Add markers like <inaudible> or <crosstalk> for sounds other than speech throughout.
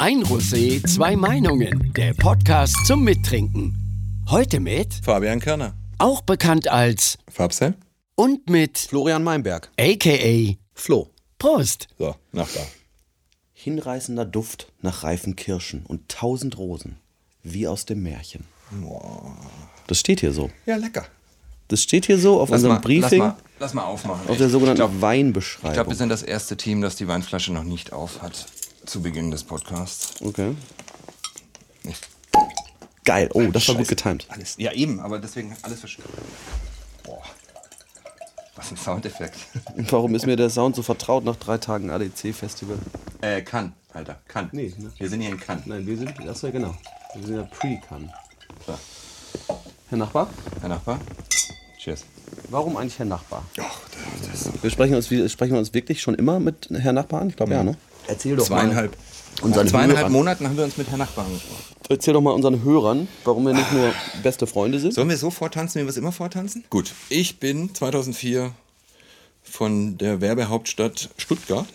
Ein Rosé, zwei Meinungen. Der Podcast zum Mittrinken. Heute mit, Fabian Körner. auch bekannt als Farbsel? und mit Florian Meinberg. aka Flo. Prost. So, Nachbar. Hinreißender Duft nach reifen Kirschen und tausend Rosen. Wie aus dem Märchen. Das steht hier so. Ja, lecker. Das steht hier so auf unserem Briefing, Lass mal, lass mal aufmachen. auf der sogenannten ich glaube, Weinbeschreibung. glaub, wir sind das erste Team, das die Weinflasche noch nicht auf hat. Zu Beginn des Podcasts. okay. Nicht. Geil. Oh, das war gut Scheiße. getimt. Alles, ja, eben, aber deswegen alles verschüttet. Boah. Was ein Soundeffekt. <laughs> Warum ist mir der Sound so vertraut nach drei Tagen ADC-Festival? äh, kann, Alter, kann. Nee, ne? Wir sind hier in Cannes. Nein, wir sind, das ja genau. Wir sind ja pre-Can. So, Herr Nachbar? Herr Nachbar. Cheers. Warum eigentlich Herr Nachbar? Ach, das ist Wir sprechen uns, wir sprechen wir uns wirklich schon immer mit Herr Nachbar an? Ich glaube ja, ne? Erzähl doch zweieinhalb. mal unseren zweieinhalb Hörern, Monaten haben wir uns mit Herrn Nachbar angesprochen. Erzähl doch mal unseren Hörern, warum wir nicht nur beste Freunde sind. Sollen wir so vortanzen, wie wir es immer vortanzen? Gut. Ich bin 2004 von der Werbehauptstadt Stuttgart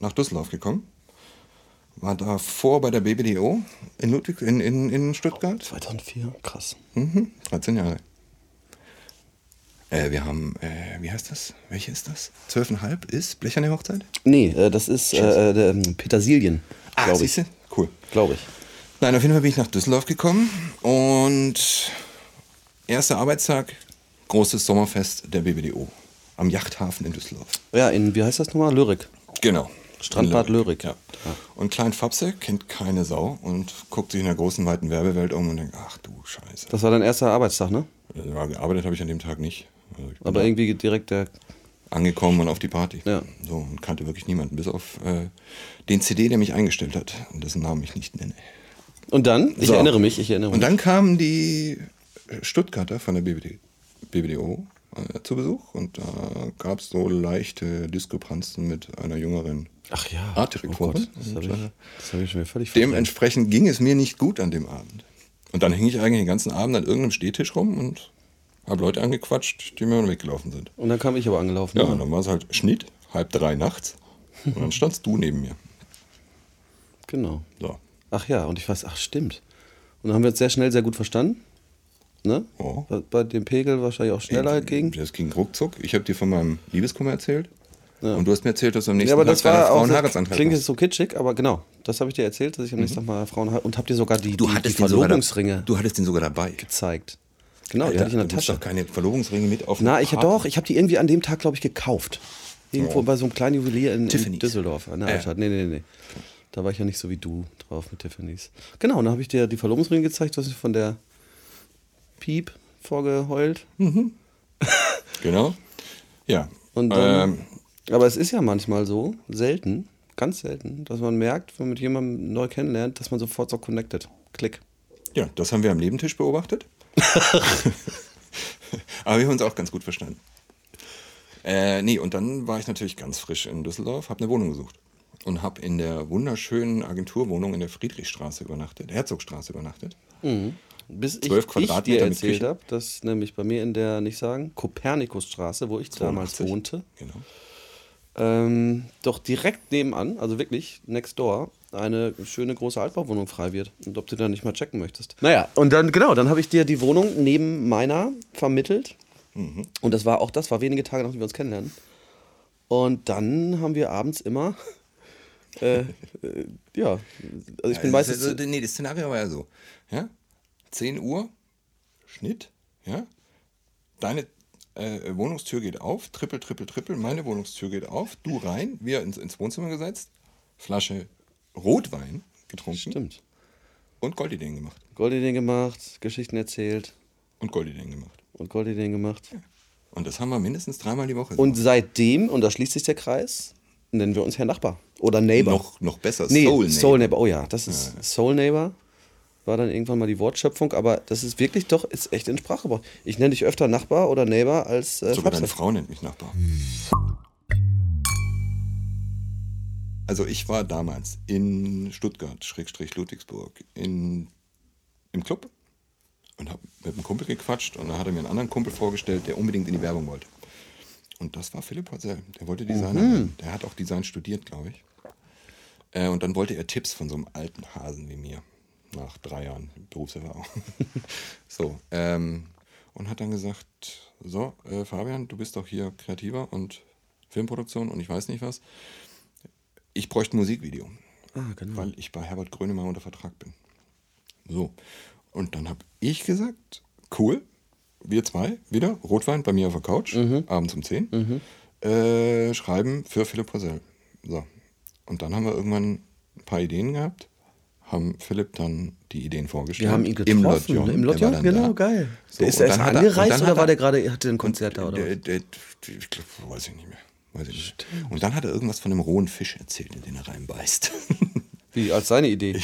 nach Düsseldorf gekommen. War davor bei der BBDO in, Ludwig, in, in, in Stuttgart. 2004, krass. Mhm, 13 Jahre. Äh, wir haben, äh, wie heißt das? Welche ist das? 12,5 ist Blecherne Hochzeit? Nee, äh, das ist äh, äh, ähm, Petersilien, Ah, ich. siehste? Cool. Glaube ich. Nein, auf jeden Fall bin ich nach Düsseldorf gekommen und erster Arbeitstag, großes Sommerfest der BBDO am Yachthafen in Düsseldorf. Ja, in, wie heißt das nochmal? Lyrik. Genau. Strandbad Lyrik. Ja. Und Klein Fapse kennt keine Sau und guckt sich in der großen, weiten Werbewelt um und denkt, ach du Scheiße. Das war dein erster Arbeitstag, ne? Ja, gearbeitet habe ich an dem Tag nicht. Also Aber da irgendwie direkt der. angekommen und auf die Party. Ja. So, und kannte wirklich niemanden, bis auf äh, den CD, der mich eingestellt hat und dessen Namen ich nicht nenne. Und dann, ich So. erinnere mich, ich erinnere Und mich. dann kamen die Stuttgarter von der BBD, BBDO äh, zu Besuch und da gab es so leichte Diskrepanzen mit einer jüngeren Ach ja. Artdirektorin. Oh das habe ich, das hab ich schon völlig verdrängt. Dementsprechend ging es mir nicht gut an dem Abend. Und dann hing ich eigentlich den ganzen Abend an irgendeinem Stehtisch rum und habe Leute angequatscht, die mir weggelaufen sind. Und dann kam ich aber angelaufen. Ja, ne? und dann war es halt Schnitt, halb drei nachts. Und dann standst du neben mir. <laughs> Genau. So. Ach ja, und ich weiß, ach stimmt. Und dann haben wir uns sehr schnell sehr gut verstanden. Ne? Ja. Bei, dem Pegel wahrscheinlich auch schneller halt ging. Das ging ruckzuck. Ich habe dir von meinem Liebeskummer erzählt. Und du hast mir erzählt, dass du am nächsten Ja, aber Tag das war deiner Frau auch, einen das Heiratsantrag klingt jetzt so kitschig, aber genau, das habe ich dir erzählt, dass ich am nächsten Tag mal Frauen und habt ihr sogar die, Mhm. Du die, die den sogar Verlobungsringe Du hattest den sogar dabei. gezeigt. Genau, die Alter, hatte ich in der du Tasche. doch keine Verlobungsringe mit auf Na, ich Party. doch, ich habe die irgendwie an dem Tag, glaube ich, gekauft. Irgendwo Oh. bei so einem kleinen Juwelier in, in. Düsseldorf, an der Ja. Altstadt. Nee, nee, nee. Da war ich ja nicht so wie du drauf mit Tiffany's. Genau, und dann habe ich dir die Verlobungsringe gezeigt, was ich von der Piep vorgeheult. Genau. Ja. Und dann, ähm, aber es ist ja manchmal so, selten, ganz selten, dass man merkt, wenn man mit jemandem neu kennenlernt, dass man sofort so connected. Klick. ja, das haben wir am Nebentisch beobachtet. <laughs> Aber wir haben uns auch ganz gut verstanden. Äh, nee, und dann war ich natürlich ganz frisch in Düsseldorf, habe eine Wohnung gesucht. Und habe in der wunderschönen Agenturwohnung in der Friedrichstraße übernachtet, Herzogstraße übernachtet. Bis ich, 12 ich Quadratmeter dir mit erzählt habe, dass nämlich bei mir in der, nicht sagen, Kopernikusstraße, wo ich damals 82. wohnte, Genau. ähm, doch direkt nebenan, also wirklich next door, eine schöne große Altbauwohnung frei wird. Und ob du da nicht mal checken möchtest. Naja, und dann, genau, dann habe ich dir die Wohnung neben meiner vermittelt. Und das war auch das, war wenige Tage, nachdem wir uns kennenlernen. Und dann haben wir abends immer, <laughs> äh, äh, ja, also ich bin Ja, das meistens. ist Also, nee, das Szenario war ja so. Ja? 10 Uhr, Schnitt, ja? Deine äh, Wohnungstür geht auf, trippel, trippel, trippel, meine Wohnungstür geht auf, du rein, wir ins, ins Wohnzimmer gesetzt, Flasche Rotwein getrunken Stimmt. und Goldideen gemacht. Goldideen gemacht, Geschichten erzählt Und Goldideen gemacht. und Goldideen gemacht. Und das haben wir mindestens dreimal die Woche. Und seitdem, und da schließt sich der Kreis, nennen wir uns Herr Nachbar. Oder Neighbor. noch, noch besser, nee, Soul Soul, Neighbor. Neighbor. Oh ja, das ist Soul Neighbor. War dann irgendwann mal die Wortschöpfung, aber das ist wirklich doch, ist echt in Sprache gebraucht. Ich nenne dich öfter Nachbar oder Neighbor als äh, Sogar deine Fabse. Frau nennt mich Nachbar. Also ich war damals in Stuttgart, Schrägstrich Ludwigsburg, in, im Club und habe mit einem Kumpel gequatscht und da hat er mir einen anderen Kumpel vorgestellt, der unbedingt in die Werbung wollte. Und das war Philipp Horsell. Der wollte Designer werden. Der hat auch Design studiert, glaube ich. Äh, und dann wollte er Tipps von so einem alten Hasen wie mir. Nach drei Jahren Berufserfahrung. <laughs> so, ähm, und hat dann gesagt, so, äh, Fabian, du bist doch hier kreativer und Filmproduktion und ich weiß nicht was. Ich bräuchte ein Musikvideo. Ah, genau. Weil ich bei Herbert Grönemeyer unter Vertrag bin. So. Und dann habe ich gesagt, cool, wir zwei wieder, Rotwein bei mir auf der Couch, abends um 10, äh, schreiben für Philipp Rosell. So. Und dann haben wir irgendwann ein paar Ideen gehabt, haben Philipp dann die Ideen vorgestellt. Wir haben ihn Im getroffen. Lotjon. Im Der war Lotjon, dann genau, da. geil. So, der ist und erst er- angereist dann oder war er- der gerade, hatte ein Konzert da oder der, was? der, ich glaub, weiß ich nicht mehr. Weiß ich nicht. Und dann hat er irgendwas von einem rohen Fisch erzählt, in den er reinbeißt. Wie, als seine Idee.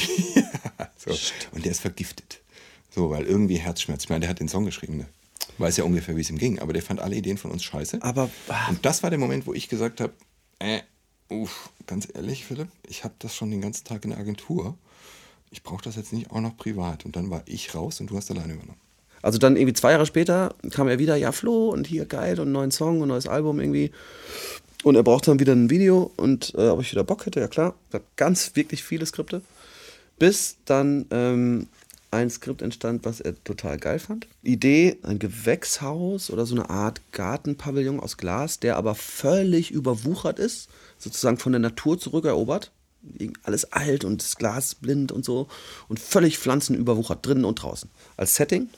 <laughs> so. Und der ist vergiftet. So, weil irgendwie Herzschmerz. Ich meine, der hat den Song geschrieben. Ne? Weiß ja ungefähr, wie es ihm ging. Aber der fand alle Ideen von uns scheiße. Aber, ah. Und das war der Moment, wo ich gesagt habe, äh, uff, ganz ehrlich, Philipp, ich habe das schon den ganzen Tag in der Agentur. Ich brauche das jetzt nicht auch noch privat. Und dann war ich raus und du hast alleine übernommen. Also dann irgendwie zwei Jahre später kam er wieder, ja Flo und hier geil und einen neuen Song und neues Album irgendwie. Und er braucht dann wieder ein Video und äh, ob ich wieder Bock hätte, ja klar. Ich hab ganz wirklich viele Skripte. Bis dann ähm, ein Skript entstand, was er total geil fand. Idee, ein Gewächshaus oder so eine Art Gartenpavillon aus Glas, der aber völlig überwuchert ist, sozusagen von der Natur zurückerobert. Alles alt und das Glas blind und so und völlig pflanzenüberwuchert, drinnen und draußen. Als Setting.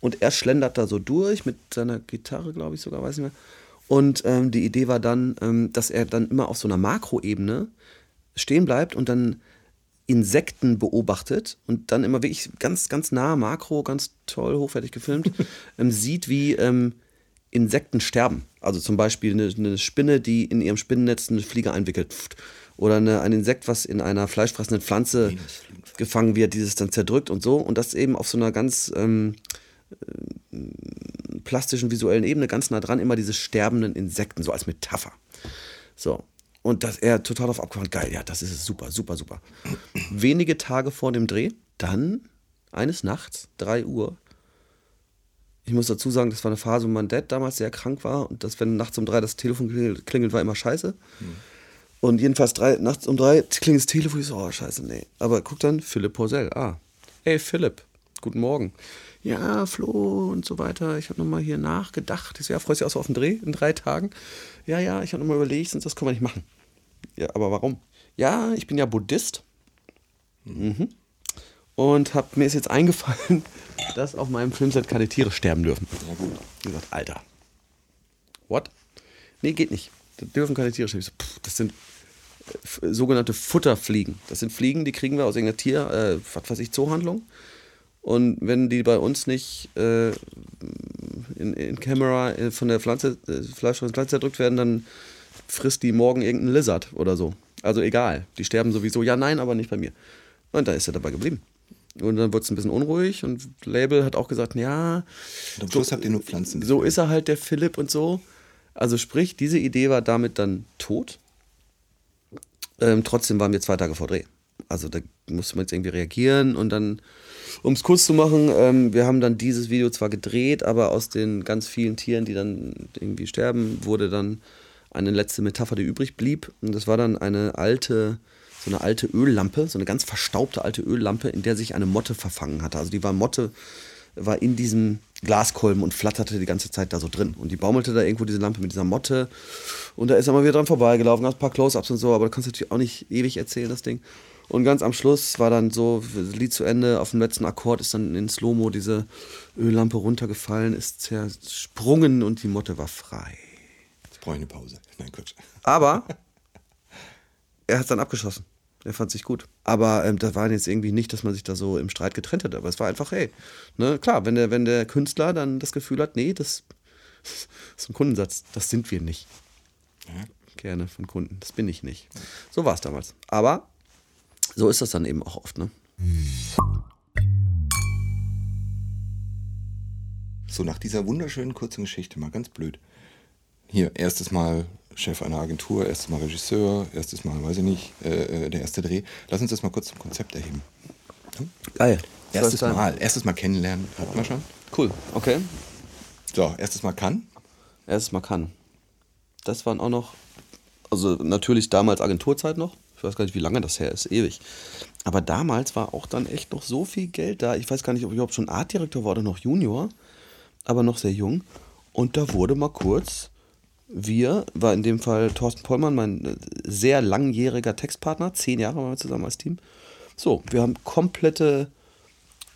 Und er schlendert da so durch mit seiner Gitarre, glaube ich sogar, weiß ich nicht mehr. Und ähm, die Idee war dann, ähm, dass er dann immer auf so einer Makroebene stehen bleibt und dann Insekten beobachtet und dann immer wirklich ganz, ganz nah, makro, ganz toll, hochwertig gefilmt, <laughs> ähm, sieht, wie ähm, Insekten sterben. Also zum Beispiel eine, eine Spinne, die in ihrem Spinnennetz eine Fliege einwickelt. Pft. Oder eine, ein Insekt, was in einer fleischfressenden Pflanze gefangen wird, dieses dann zerdrückt und so. Und das eben auf so einer ganz ähm, plastischen, visuellen Ebene ganz nah dran, immer diese sterbenden Insekten, so als Metapher. So. Und dass er total auf abgefahren, geil, ja, das ist es, super, super, super. Wenige Tage vor dem Dreh, dann eines Nachts, 3 Uhr. Ich muss dazu sagen, das war eine Phase, wo mein Dad damals sehr krank war und dass, wenn nachts um drei das Telefon klingelt, klingelt war immer scheiße. Und jedenfalls drei, nachts um drei klingelt das Telefon, ich so, oh, scheiße, nee. Aber guck dann, Philipp Porsell, ah, hey Philipp, guten Morgen. Ja, Flo und so weiter. Ich habe nochmal hier nachgedacht. Ich so, ja, freust du dich auch so auf den Dreh in drei Tagen? Ja, ja, ich habe nochmal überlegt, sonst das können wir nicht machen. Ja, aber warum? Ja, ich bin ja Buddhist. Mhm. Und hab, mir ist jetzt eingefallen, <laughs> dass auf meinem Filmset keine Tiere sterben dürfen. Ja, gut. Ich gesagt, Alter. What? Nee, geht nicht. Da dürfen keine Tiere sterben. Ich so, pff, das sind äh, sogenannte Futterfliegen. Das sind Fliegen, die kriegen wir aus irgendeiner Tier, äh, was weiß ich, Zoohandlung. Und wenn die bei uns nicht äh, in, in Camera äh, von der Pflanze, äh, Fleisch von der Pflanze zerdrückt werden, dann frisst die morgen irgendein Lizard oder so. Also egal. Die sterben sowieso. Ja, nein, aber nicht bei mir. Und da ist er dabei geblieben. Und dann wurde es ein bisschen unruhig und Label hat auch gesagt, ja, Und Schluss habt ihr nur Pflanzen. so ist er halt der Philipp und so. Also sprich, diese Idee war damit dann tot. Ähm, trotzdem waren wir zwei Tage vor Dreh. Also da musste man jetzt irgendwie reagieren und dann, um es kurz zu machen, ähm, wir haben dann dieses Video zwar gedreht, aber aus den ganz vielen Tieren, die dann irgendwie sterben, wurde dann eine letzte Metapher, die übrig blieb. Und das war dann eine alte, so eine alte Öllampe, so eine ganz verstaubte alte Öllampe, in der sich eine Motte verfangen hatte. Also die war Motte, war in diesem Glaskolben und flatterte die ganze Zeit da so drin. Und die baumelte da irgendwo diese Lampe mit dieser Motte. Und da ist er mal wieder dran vorbeigelaufen, hat ein paar Close-Ups und so, aber da kannst du natürlich auch nicht ewig erzählen, das Ding. Und ganz am Schluss war dann so, das Lied zu Ende, auf dem letzten Akkord ist dann in Slow-Mo diese Öllampe runtergefallen, ist zersprungen und die Motte war frei. Jetzt brauche ich eine Pause. Nein, Quatsch. Aber <laughs> er hat es dann abgeschossen. Er fand sich gut. Aber ähm, das war jetzt irgendwie nicht, dass man sich da so im Streit getrennt hätte. Aber es war einfach, hey, ne, klar, wenn der, wenn der Künstler dann das Gefühl hat, nee, das, <laughs> das ist ein Kundensatz, das sind wir nicht. Gerne von Kunden, das bin ich nicht. So war es damals. Aber so ist das dann eben auch oft, ne? So, nach dieser wunderschönen kurzen Geschichte, mal ganz blöd. Hier, erstes Mal Chef einer Agentur, erstes Mal Regisseur, erstes Mal, weiß ich nicht, äh, äh, der erste Dreh. Lass uns das mal kurz zum Konzept erheben. Geil. Erstes Mal, erstes Mal kennenlernen, hatten wir schon. Cool, okay. So, erstes Mal kann. Erstes Mal kann. Das waren auch noch, also natürlich damals Agenturzeit noch. Ich weiß gar nicht, wie lange das her ist, ewig. Aber damals war auch dann echt noch so viel Geld da. Ich weiß gar nicht, ob ich überhaupt schon Artdirektor war oder noch Junior, aber noch sehr jung. Und da wurde mal kurz, wir, war in dem Fall Thorsten Pollmann, mein äh, sehr langjähriger Textpartner, zehn Jahre waren wir zusammen als Team. So, wir haben komplette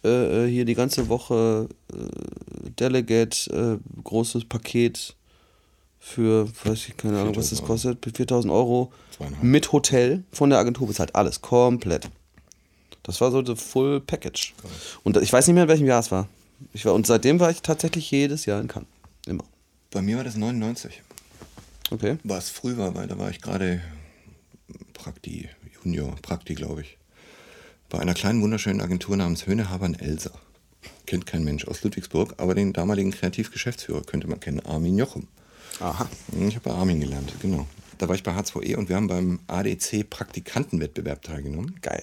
äh, hier die ganze Woche äh, Delegate, äh, großes Paket für, weiß ich, keine Ahnung, was das 4.000 kostet, 4000 Euro Zweieinhalb. mit Hotel von der Agentur bezahlt. Alles, komplett. Das war so the full package. Und ich weiß nicht mehr, in welchem Jahr es war. Ich war. Und seitdem war ich tatsächlich jedes Jahr in Cannes. Immer. Bei mir war das 99. Okay. Was früh war, weil da war ich gerade Prakti, Junior, Prakti, glaube ich. Bei einer kleinen, wunderschönen Agentur namens Höhnehabern Elsa. Kennt kein Mensch aus Ludwigsburg, aber den damaligen Kreativgeschäftsführer könnte man kennen, Armin Jochem. Aha. Ich habe bei Armin gelernt, genau. Da war ich bei H2E und wir haben beim ADC Praktikantenwettbewerb teilgenommen. Geil.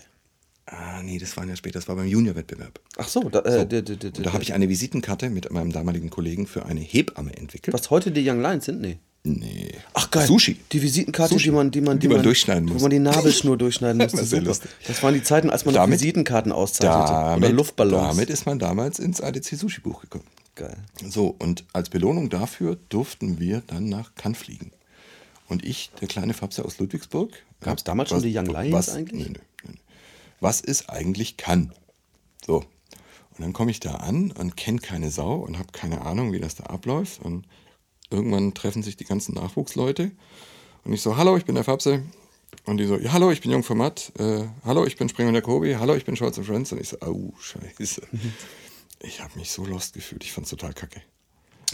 Ah, nee, das war ja später, das war beim Juniorwettbewerb. Ach so, da, äh, Und da habe ich eine Visitenkarte mit meinem damaligen Kollegen für eine Hebamme entwickelt. Was heute die Young Lions sind? Nee. Nee. Ach geil. Sushi. Die Visitenkarte, Sushi. die man, die man, Die man durchschneiden Wo muss. man die Nabelschnur <laughs> durchschneiden musste. Das lustig. Das waren die Zeiten, als man noch Damit- Visitenkarten auszeichnete. Damit, oder Luftballons. damit ist man damals ins ADC Sushi Buch gekommen. Geil. So, und als Belohnung dafür durften wir dann nach Cannes fliegen. Und ich, der kleine Fabse aus Ludwigsburg. Gab's damals schon was- die Young Lions was, eigentlich? Nee, nee, nee. Was ist eigentlich Cannes? So. Und dann komme ich da an und kenne keine Sau und habe keine Ahnung, wie das da abläuft. Und irgendwann treffen sich die ganzen Nachwuchsleute. Und ich so, hallo, ich bin der Fabse. Und die so, ja, hallo, ich bin Jung von Matt. Äh, hallo, ich bin Springer der Kobi. Hallo, ich bin Scholz und Friends. Und ich so, au, scheiße. <laughs> Ich habe mich so lost gefühlt. Ich fand's total kacke.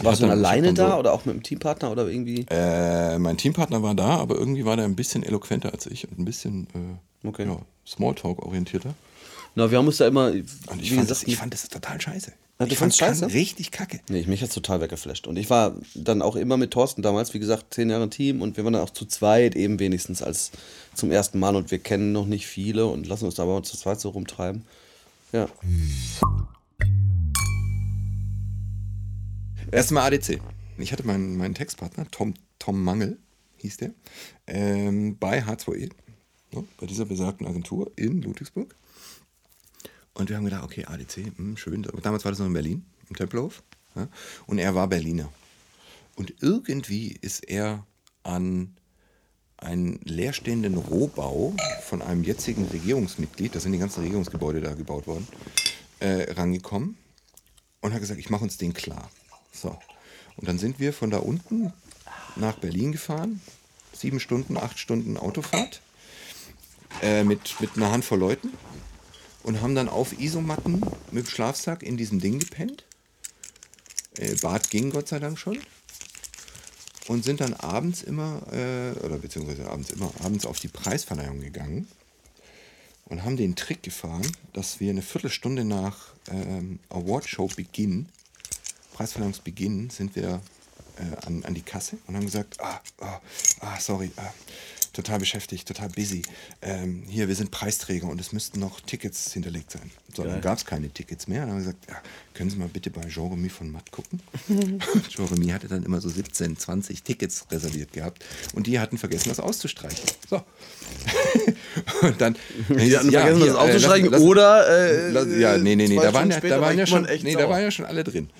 Warst hab du dann- alleine dann da so- oder auch mit einem Teampartner oder irgendwie? Äh, mein Teampartner war da, aber irgendwie war der ein bisschen eloquenter als ich und ein bisschen äh, Okay. ja, Smalltalk-orientierter. Na, wir haben uns da immer, Und ich, fand das, ich fand das total scheiße. Ja, du ich fand scheiße? richtig kacke. Nee, mich hat's total weggeflasht. Und ich war dann auch immer mit Thorsten damals, wie gesagt, zehn Jahre Team und wir waren dann auch zu zweit eben wenigstens als zum ersten Mal und wir kennen noch nicht viele und lassen uns da aber zu zweit so rumtreiben. Ja. Erstmal ADC. Ich hatte meinen, meinen Textpartner, Tom, Tom Mangel, hieß der, ähm, bei H2E, ne, bei dieser besagten Agentur in Ludwigsburg. Und wir haben gedacht, okay, ADC, hm, schön. Damals war das noch in Berlin, im Tempelhof. Ja, und er war Berliner. Und irgendwie ist er an einen leerstehenden Rohbau von einem jetzigen Regierungsmitglied, da sind die ganzen Regierungsgebäude da gebaut worden, äh, rangekommen und hat gesagt, ich mache uns den klar. So. Und dann sind wir von da unten nach Berlin gefahren. Sieben Stunden, acht Stunden Autofahrt äh, mit, mit einer Handvoll Leuten und haben dann auf Isomatten mit dem Schlafsack in diesem Ding gepennt. Äh, Bad ging Gott sei Dank schon. Und sind dann abends immer, äh, oder beziehungsweise abends immer, abends auf die Preisverleihung gegangen und haben den Trick gefahren, dass wir eine Viertelstunde nach ähm, Awardshow-Beginn, Preisverleihungsbeginn, sind wir äh, an, an die Kasse und haben gesagt, ah, ah, ah sorry, ah, total beschäftigt, total busy. Ähm, hier, wir sind Preisträger und es müssten noch Tickets hinterlegt sein. So, dann gab es keine Tickets mehr. Dann haben wir gesagt, ja, können Sie mal bitte bei Jean-Remy von Matt gucken? <laughs> Jean-Remy hatte dann immer so 17, 20 Tickets reserviert gehabt und die hatten vergessen, das auszustreichen. So. <laughs> und dann. Die hatten Ja, vergessen, hier, das äh, aufzustreichen lass- lass- oder. Äh, Lass- ja, nee, nee, nee, da waren Stunden ja, später da waren war ja jemand schon, echt nee, da sauer. waren ja schon alle drin.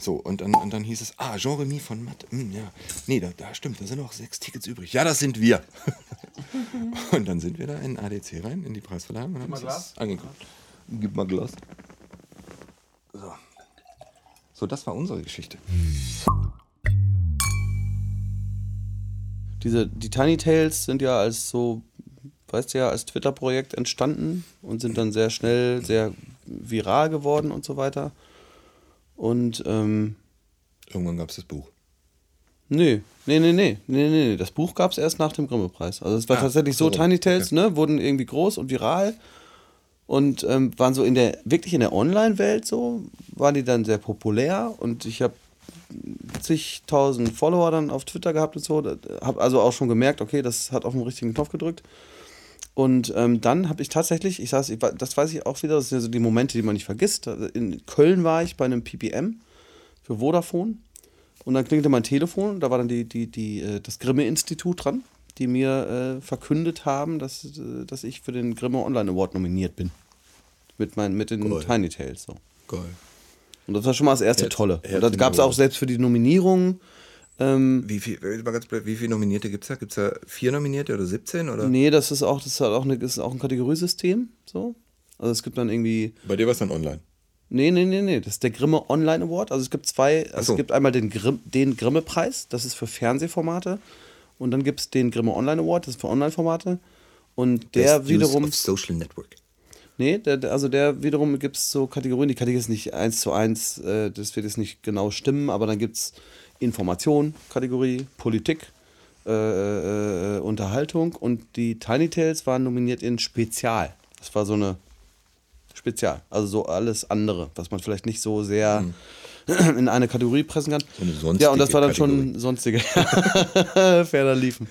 So, und dann, und dann hieß es, ah, Jean-Remy von Matt, hm, ja. Nee, da, da stimmt, da sind noch sechs Tickets übrig. Ja, das sind wir. <laughs> und dann sind wir da in ADC rein, in die Preisverleihung und haben uns das angeguckt. Gib mal Glas. So. So, das war unsere Geschichte. Diese, die Tiny Tales sind ja als so, weißt du ja, als Twitter-Projekt entstanden und sind dann sehr schnell sehr viral geworden und so weiter. Und ähm, Irgendwann gab es das Buch. nee, nee, nee, nee, nee, nee, das Buch gab es erst nach dem Grimme-Preis. Also es war Ah, tatsächlich so, so, Tiny Tales, ne, wurden irgendwie groß und viral und ähm, waren so in der, wirklich in der Online-Welt so, waren die dann sehr populär und ich habe zigtausend Follower dann auf Twitter gehabt und so, habe also auch schon gemerkt, okay, das hat auf den richtigen Knopf gedrückt. Und ähm, dann habe ich tatsächlich, ich saß, das weiß ich auch wieder, das sind ja so die Momente, die man nicht vergisst. In Köln war ich bei einem PPM für Vodafone und dann klingelte mein Telefon, da war dann die, die, die, äh, das Grimme-Institut dran. die mir äh, verkündet haben, dass, äh, dass ich für den Grimme Online Award nominiert bin. Mit, mein, mit den Geil. Tiny Tales. So. Geil. Und das war schon mal das erste Tolle. Und Herz das in gab es auch selbst für die Nominierung. Ähm, Wie viel, mal ganz blöd, wie viele Nominierte gibt es da? Gibt es da vier Nominierte oder 17? Oder? nee, das ist auch, das ist halt auch, eine, ist auch ein Kategoriesystem. So. Also es gibt dann irgendwie. Bei dir war es dann online. Nee, nee, nee, nee. Das ist der Grimme Online Award. Also es gibt zwei. Also so. es gibt einmal den, Grimm, den Grimme-Preis, das ist für Fernsehformate. Und dann gibt es den Grimme Online Award, das ist für Online-Formate. Und der Best wiederum. Use of Social Network. Nee, der, der- also der wiederum gibt es so Kategorien. Die Kategorie ist nicht eins zu eins, äh, das wird jetzt nicht genau stimmen, aber dann gibt es Information, Kategorie, Politik, äh, äh, äh, Unterhaltung. Und die Tiny Tales waren nominiert in Spezial. Das war so eine Spezial, also so alles andere, was man vielleicht nicht so sehr <clears throat> in eine Kategorie pressen kann. So eine sonstige ja, und das war dann schon Kategorie. sonstige. <laughs> Ferner liefen.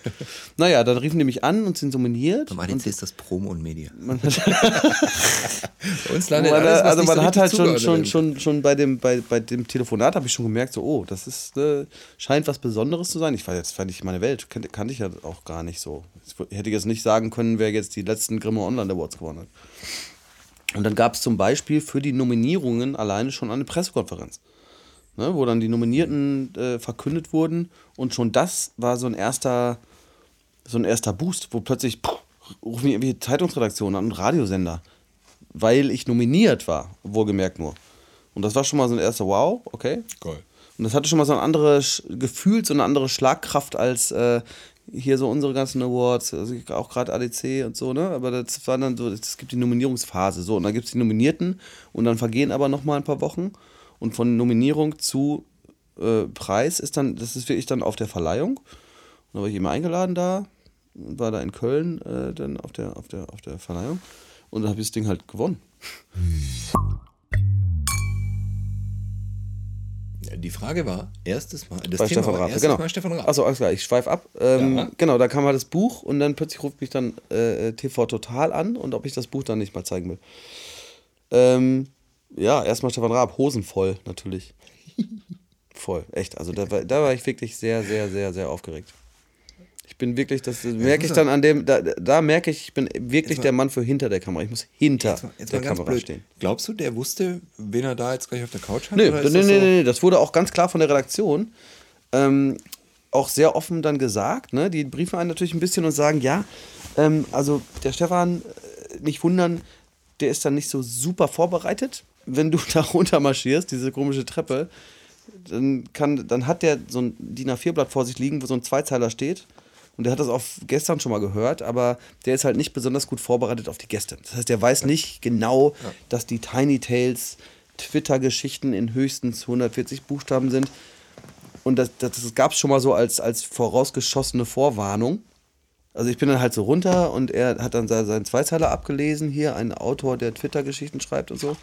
Naja, dann riefen die mich an und sind nominiert. Und ADC ist das Promo und Media. man <laughs> hat, Bei uns man, landet alles, was also man so hat halt schon, schon, schon, schon bei dem, bei, bei dem Telefonat habe ich schon gemerkt, so, oh, das ist, äh, scheint was Besonderes zu sein. Ich war jetzt, fand ich meine Welt, kannte, kannte ich ja auch gar nicht so. Ich hätte jetzt nicht sagen können, wer jetzt die letzten Grimme Online Awards gewonnen hat. Und dann gab es zum Beispiel für die Nominierungen alleine schon eine Pressekonferenz, ne, wo dann die Nominierten äh, verkündet wurden und schon das war so ein erster, so ein erster Boost, wo plötzlich puh, rufen mich irgendwie Zeitungsredaktionen an und Radiosender, weil ich nominiert war, wohlgemerkt nur. Und das war schon mal so ein erster Wow, okay. Geil. Und das hatte schon mal so ein anderes Gefühl, so eine andere Schlagkraft als äh, hier so unsere ganzen Awards, also auch gerade ADC und so, ne? Aber das war dann so, es gibt die Nominierungsphase, so, und dann gibt es die Nominierten und dann vergehen aber noch mal ein paar Wochen und von Nominierung zu äh, Preis ist dann, das ist wirklich dann auf der Verleihung. Und da war ich eben eingeladen da und war da in Köln äh, dann auf der, auf der, auf der Verleihung und dann habe ich das Ding halt gewonnen. Die Frage war, erstes Mal, das bei Thema Stefan war Raab. erstes Genau. Mal Stefan Raab. Achso, alles klar, ich schweife ab. Ähm, Ja. Genau, da kam halt das Buch und dann plötzlich ruft mich dann äh, TV Total an und ob ich das Buch dann nicht mal zeigen will. Ähm, ja, erstmal Stefan Raab, Hosen voll natürlich. <laughs> voll, echt. Also da war, da war ich wirklich sehr, sehr, sehr, sehr aufgeregt. Ich bin wirklich, das merke ich dann an dem, da, da merke ich, ich bin wirklich mal- der Mann für hinter der Kamera. Ich muss hinter Jetzt mal, jetzt der Kamera blöd. stehen. Glaubst du, der wusste, wen er da jetzt gleich auf der Couch hat? Nee, nee, das nee, so? nee, das wurde auch ganz klar von der Redaktion ähm, auch sehr offen dann gesagt. Ne? Die briefen einen natürlich ein bisschen und sagen, ja, ähm, also der Stefan, äh, nicht wundern, der ist dann nicht so super vorbereitet. Wenn du <laughs> da runter marschierst, diese komische Treppe, dann, kann, dann hat der so ein DIN A4-Blatt vor sich liegen, wo so ein Zweizeiler steht. Und der hat das auch gestern schon mal gehört, aber der ist halt nicht besonders gut vorbereitet auf die Gäste. Das heißt, der weiß nicht genau, dass die Tiny Tales Twitter-Geschichten in höchstens 140 Buchstaben sind. Und das, das, das gab es schon mal so als, als vorausgeschossene Vorwarnung. Also ich bin dann halt so runter und er hat dann se- seinen Zweizeiler abgelesen, hier ein Autor, der Twitter-Geschichten schreibt und so.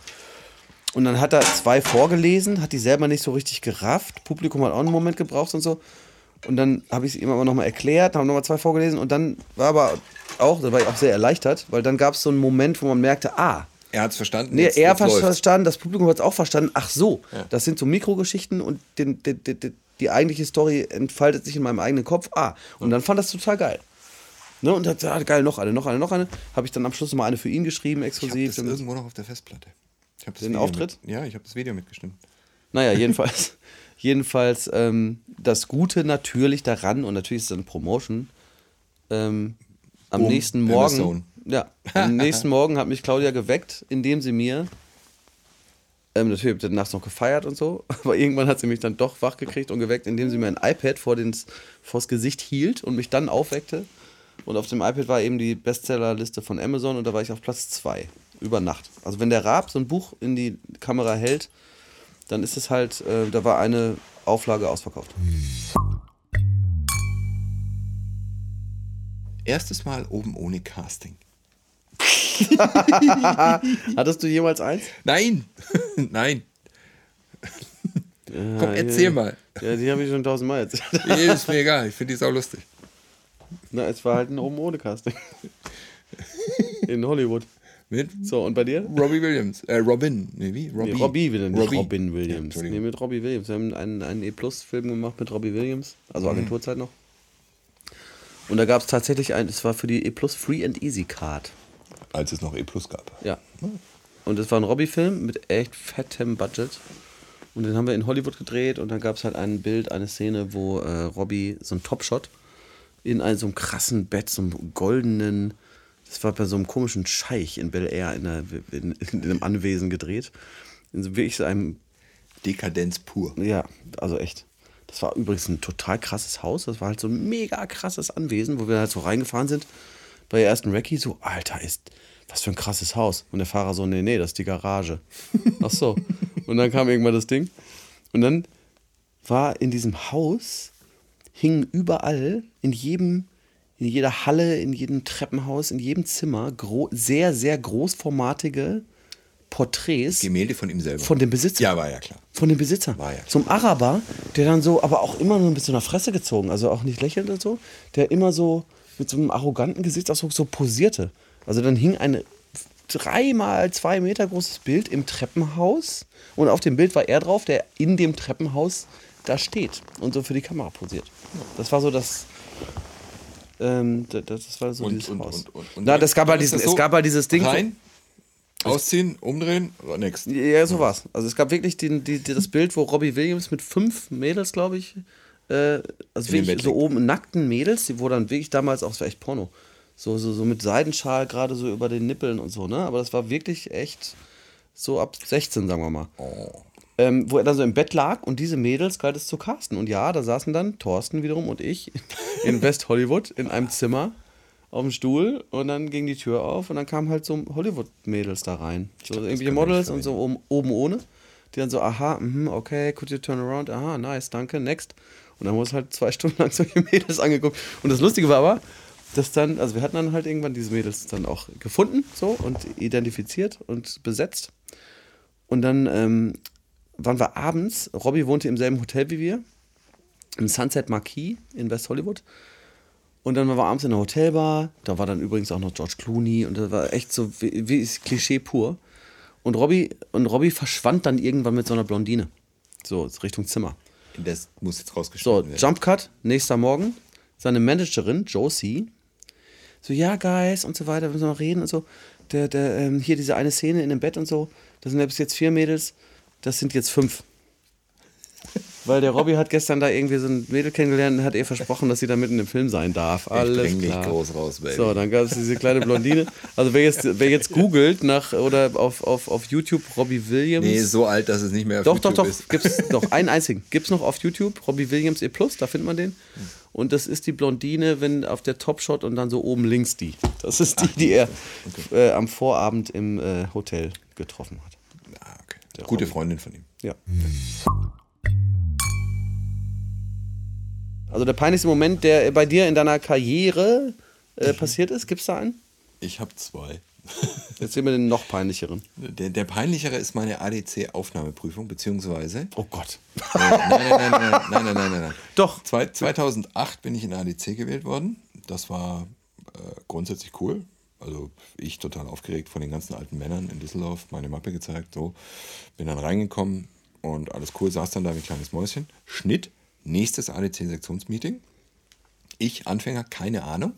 Und dann hat er zwei vorgelesen, hat die selber nicht so richtig gerafft. Publikum hat auch einen Moment gebraucht und so. Und dann habe ich es ihm aber nochmal erklärt, haben nochmal zwei vorgelesen und dann war aber auch, da war ich auch sehr erleichtert, weil dann gab es so einen Moment, wo man merkte, ah, Er hat es verstanden. Nee, jetzt- er hat läuft's. verstanden, das Publikum hat es auch verstanden. Ach so, Ja. das sind so Mikrogeschichten und den, den, den, die eigentliche Story entfaltet sich in meinem eigenen Kopf. Ah, und dann fand das total geil. Ne, und hat gesagt, ah, geil, noch eine, noch eine, noch eine. Habe ich dann am Schluss noch mal eine für ihn geschrieben, Ich exklusiv. das irgendwo noch auf der Festplatte. Ich hab Den Auftritt? Mit, ja, ich habe das Video mitgestimmt. Naja, <laughs> jedenfalls, jedenfalls ähm, das Gute natürlich daran, und natürlich ist es eine Promotion, ähm, am Boom, nächsten Morgen, ja, am nächsten <laughs> Morgen hat mich Claudia geweckt, indem sie mir, ähm, natürlich habe ich nachts noch gefeiert und so, <laughs> aber irgendwann hat sie mich dann doch wach gekriegt und geweckt, indem sie mir ein iPad vor vors Gesicht hielt und mich dann aufweckte. Und auf dem iPad war eben die Bestsellerliste von Amazon und da war ich auf Platz 2 über Nacht. Also wenn der Raab so ein Buch in die Kamera hält, dann ist es halt, äh, da war eine Auflage ausverkauft. Erstes Mal oben ohne Casting. <laughs> Hattest du jemals eins? Nein! <laughs> Nein! Komm, Ja, erzähl ja. mal. Ja, die habe ich schon tausendmal erzählt. <laughs> Nee, ist mir egal. Ich finde die sau lustig. Na, es war halt ein oben ohne Casting. In Hollywood. Mit So, und bei dir? Robbie Williams. Äh, Robin. Nee, wie? Robbie. Nee, Robbie Williams. Robbie. Robin Ja, Williams. Entschuldigung. nee, mit Robbie Williams. Wir haben einen, einen E-Plus-Film gemacht mit Robbie Williams. Also Mhm. Agenturzeit noch. Und da gab es tatsächlich ein, es war für die E Plus Free and Easy Card. Als es noch E Plus gab. Ja. Und es war ein Robbie-Film mit echt fettem Budget. Und den haben wir in Hollywood gedreht und dann gab es halt ein Bild, eine Szene, wo äh, Robbie so ein Topshot in einem, so einem krassen Bett, so einem goldenen, das war bei so einem komischen Scheich in Bel Air in, einer, in, in einem Anwesen gedreht. In so wirklich so einem Dekadenz pur. ja, also echt. Das war übrigens ein total krasses Haus. Das war halt so ein mega krasses Anwesen, wo wir halt so reingefahren sind. Bei der ersten Recce so, Alter, ist was für ein krasses Haus. Und der Fahrer so, nee, nee, das ist die Garage. <laughs> Ach so. Und dann kam irgendwann das Ding. Und dann war in diesem Haus, hingen überall, in jedem, in jeder Halle, in jedem Treppenhaus, in jedem Zimmer, sehr, sehr großformatige Porträts Gemälde von ihm selber. von dem Besitzer. Ja, war ja klar. Von dem Besitzer. War ja. Zum Araber, der dann so, aber auch immer nur mit so einer Fresse gezogen, also auch nicht lächelnd und so, der immer so mit so einem arroganten Gesichtsausdruck so posierte. Also dann hing ein dreimal zwei Meter großes Bild im Treppenhaus und auf dem Bild war er drauf, der in dem Treppenhaus da steht und so für die Kamera posiert. Das war so das. Ähm, das, das war so Und- dieses und- Haus. und- und- und Na, das gab halt diesen, das es so, gab halt dieses Ding. Rein, ausziehen, umdrehen, next. Ja, so war's. Also es gab wirklich die, die, das Bild, wo Robbie Williams mit fünf Mädels, glaube ich, äh, also dem wirklich so oben nackten Mädels, die wo dann wirklich damals auch, es war echt Porno. So, so, so mit Seidenschal gerade so über den Nippeln und so, ne? Aber das war wirklich echt so ab 16, sagen wir mal. Ähm, wo er dann so im Bett lag und diese Mädels galt es zu casten. Und ja, da saßen dann Thorsten wiederum und ich <laughs> in West Hollywood in einem Zimmer auf dem Stuhl und dann ging die Tür auf und dann kamen halt so Hollywood-Mädels da rein. So irgendwelche können wir Models und so oben, oben ohne. Die dann so, aha, mhm, okay, could you turn around? Aha, nice, danke, next. Und dann uns halt zwei <laughs> Stunden lang solche Mädels angeguckt. Und das Lustige war aber, dass dann, also wir hatten dann halt irgendwann diese Mädels dann auch gefunden, so und identifiziert und besetzt. Und dann ähm, waren wir abends, Robbie wohnte im selben Hotel wie wir, im Sunset Marquis in West Hollywood. Und dann waren wir abends in der Hotelbar, da war dann übrigens auch noch George Clooney und das war echt so wie, wie ist Klischee pur. Und Robbie, und Robbie verschwand dann irgendwann mit so einer Blondine. So, Richtung Zimmer. Das muss jetzt So, rausgeschnitten werden. Jump Cut, nächster Morgen. Seine Managerin, Josie, so, ja, Guys, und so weiter, wir müssen noch reden und so. Der, der, ähm, hier diese eine Szene in dem Bett und so, das sind ja bis jetzt vier Mädels, das sind jetzt fünf. Weil der Robbie hat gestern da irgendwie so ein Mädel kennengelernt und hat ihr versprochen, dass sie da mitten im Film sein darf. Alles bring dich klar. groß raus, Baby. So, dann gab es diese kleine Blondine. Also wer jetzt, wer jetzt googelt nach oder auf, auf, auf YouTube Robbie Williams. Nee, so alt, dass es nicht mehr auf Doch, doch, YouTube doch. ist. Gibt's <laughs> noch einen einzigen. Gibt's noch auf YouTube, Robbie Williams E Plus, da findet man den. Und das ist die Blondine, wenn auf der Topshot und dann so oben links die. Das ist die, die er äh, am Vorabend im äh, Hotel getroffen hat. Gute Freundin von ihm. Ja. Also der peinlichste Moment, der bei dir in deiner Karriere äh, passiert ist, gibt's da einen? Ich habe zwei. Jetzt sehen wir den noch peinlicheren. Der, der peinlichere ist meine ADC-Aufnahmeprüfung, beziehungsweise. Oh Gott. Äh, nein, nein, nein, nein, nein, nein, nein, nein, nein. <laughs> Doch. Zwei, 2008 bin ich in ADC gewählt worden. Das war äh, grundsätzlich cool. Also ich total aufgeregt von den ganzen alten Männern in Düsseldorf, meine Mappe gezeigt, so. Bin dann reingekommen und alles cool, saß dann da wie ein kleines Mäuschen. Schnitt, nächstes ADC-Sektionsmeeting. Ich, Anfänger, keine Ahnung.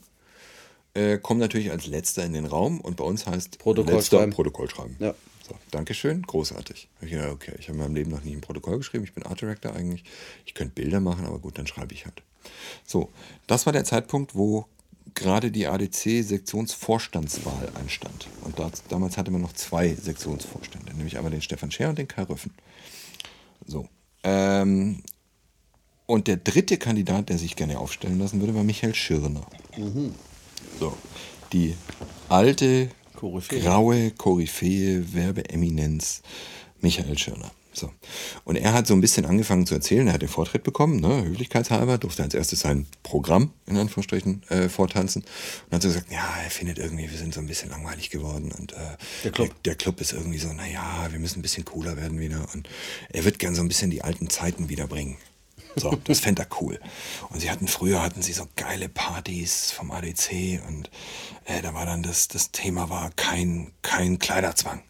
Äh, komme natürlich als letzter in den Raum und bei uns heißt Protokoll letzter schreiben. Protokoll schreiben. Ja. So, Dankeschön, großartig. Ich gedacht, okay, ich habe in meinem Leben noch nie ein Protokoll geschrieben, ich bin Art Director eigentlich. Ich könnte Bilder machen, aber gut, dann schreibe ich halt. So, das war der Zeitpunkt, wo gerade die ADC-Sektionsvorstandswahl anstand. Und das, damals hatte man noch zwei Sektionsvorstände, nämlich einmal den Stefan Scher und den Kai Röffen. So. Ähm, und der dritte Kandidat, der sich gerne aufstellen lassen würde, war Michael Schirner. So. Die alte, Koryphäe. graue Koryphäe, Werbeeminenz, Michael Schirner. So. Und er hat so ein bisschen angefangen zu erzählen, er hat den Vortritt bekommen, ne, höflichkeitshalber, durfte als erstes sein Programm, in Anführungsstrichen, äh, vortanzen. Und hat so gesagt, ja, er findet irgendwie, wir sind so ein bisschen langweilig geworden und äh, Der Club. Der, der Club ist irgendwie so, naja, wir müssen ein bisschen cooler werden wieder. Und er wird gern so ein bisschen die alten Zeiten wiederbringen. So, das fände er cool. Und sie hatten früher hatten sie so geile Partys vom ADC und äh, da war dann das, das Thema war kein, kein Kleiderzwang.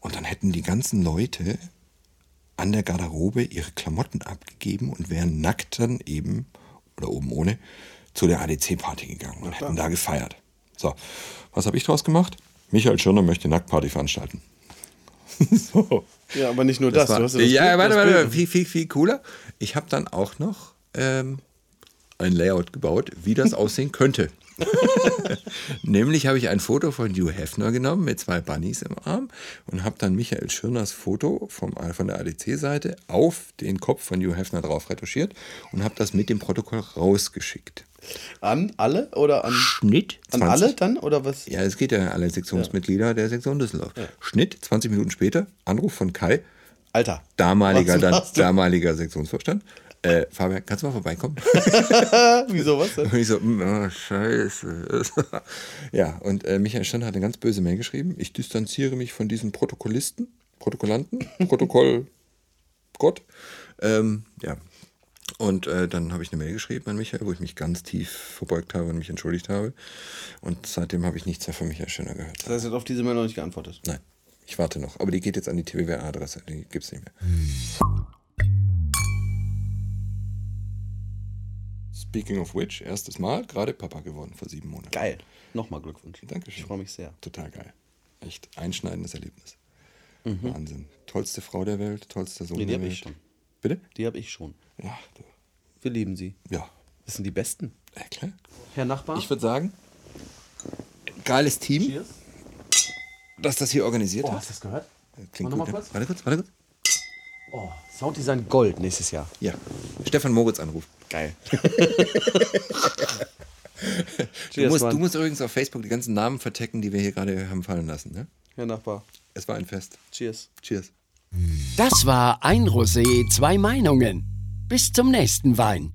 Und dann hätten die ganzen Leute an der Garderobe ihre Klamotten abgegeben und wären nackt dann eben, oder oben ohne, zu der ADC-Party gegangen und hätten da gefeiert. So, was habe ich draus gemacht? Michael Schirner möchte Nacktparty veranstalten. <laughs> so. Ja, aber nicht nur das. war, du hast ja, das ja Bild- warte, das warte, viel, viel, viel cooler. Ich habe dann auch noch ähm, ein Layout gebaut, wie das <laughs> aussehen könnte. <laughs> Nämlich habe ich ein Foto von Hugh Hefner genommen mit zwei Bunnies im Arm und habe dann Michael Schirners Foto vom, von der ADC-Seite auf den Kopf von Hugh Hefner drauf retuschiert und habe das mit dem Protokoll rausgeschickt. An alle oder an, Schnitt an 20 alle dann? Oder was? Ja, es geht ja an alle Sektionsmitglieder der Sektion Düsseldorf. Schnitt 20 Minuten später, Anruf von Kai, Alter. damaliger, dann, damaliger Sektionsvorstand. Äh, Fabian, kannst du mal vorbeikommen? <laughs> Wieso was denn? Und <laughs> ich so, oh, scheiße. <laughs> ja, und äh, Michael Stern hat eine ganz böse Mail geschrieben. Ich distanziere mich von diesen Protokollisten, Protokollanten, Protokoll Gott. Ähm, ja. Und äh, dann habe ich eine Mail geschrieben an Michael, wo ich mich ganz tief verbeugt habe und mich entschuldigt habe. Und seitdem habe ich nichts mehr von Michael Schöner gehört. Das heißt, er hat auf diese Mail noch nicht geantwortet. Nein, ich warte noch. Aber die geht jetzt an die TWWA-Adresse. Die gibt es nicht mehr. Speaking of which, erstes Mal, gerade Papa geworden vor sieben Monaten. Geil. Nochmal Glückwunsch. Dankeschön. Ich freue mich sehr. Total geil. Echt einschneidendes Erlebnis. Wahnsinn. Tollste Frau der Welt, tollster Sohn Nee, die der habe Welt. ich schon. Bitte? Die habe ich schon. Ja, du. Wir lieben sie. ja. Das sind die Besten. ja klar. Herr Nachbar? Ich würde sagen, geiles Team, Cheers. das das hier organisiert Oh, hat. hast du das gehört? Klingt Mach gut. mal ne? kurz. Warte kurz, warte kurz. Oh, Sounddesign Gold nächstes Jahr. Ja. Stefan Moritz anruft. Geil. <laughs> Du musst, du musst übrigens auf Facebook die ganzen Namen vertecken, die wir hier gerade haben fallen lassen. Ne? Herr Nachbar. Es war ein Fest. Cheers. Cheers. Das war ein Rosé, zwei Meinungen. Bis zum nächsten Wein.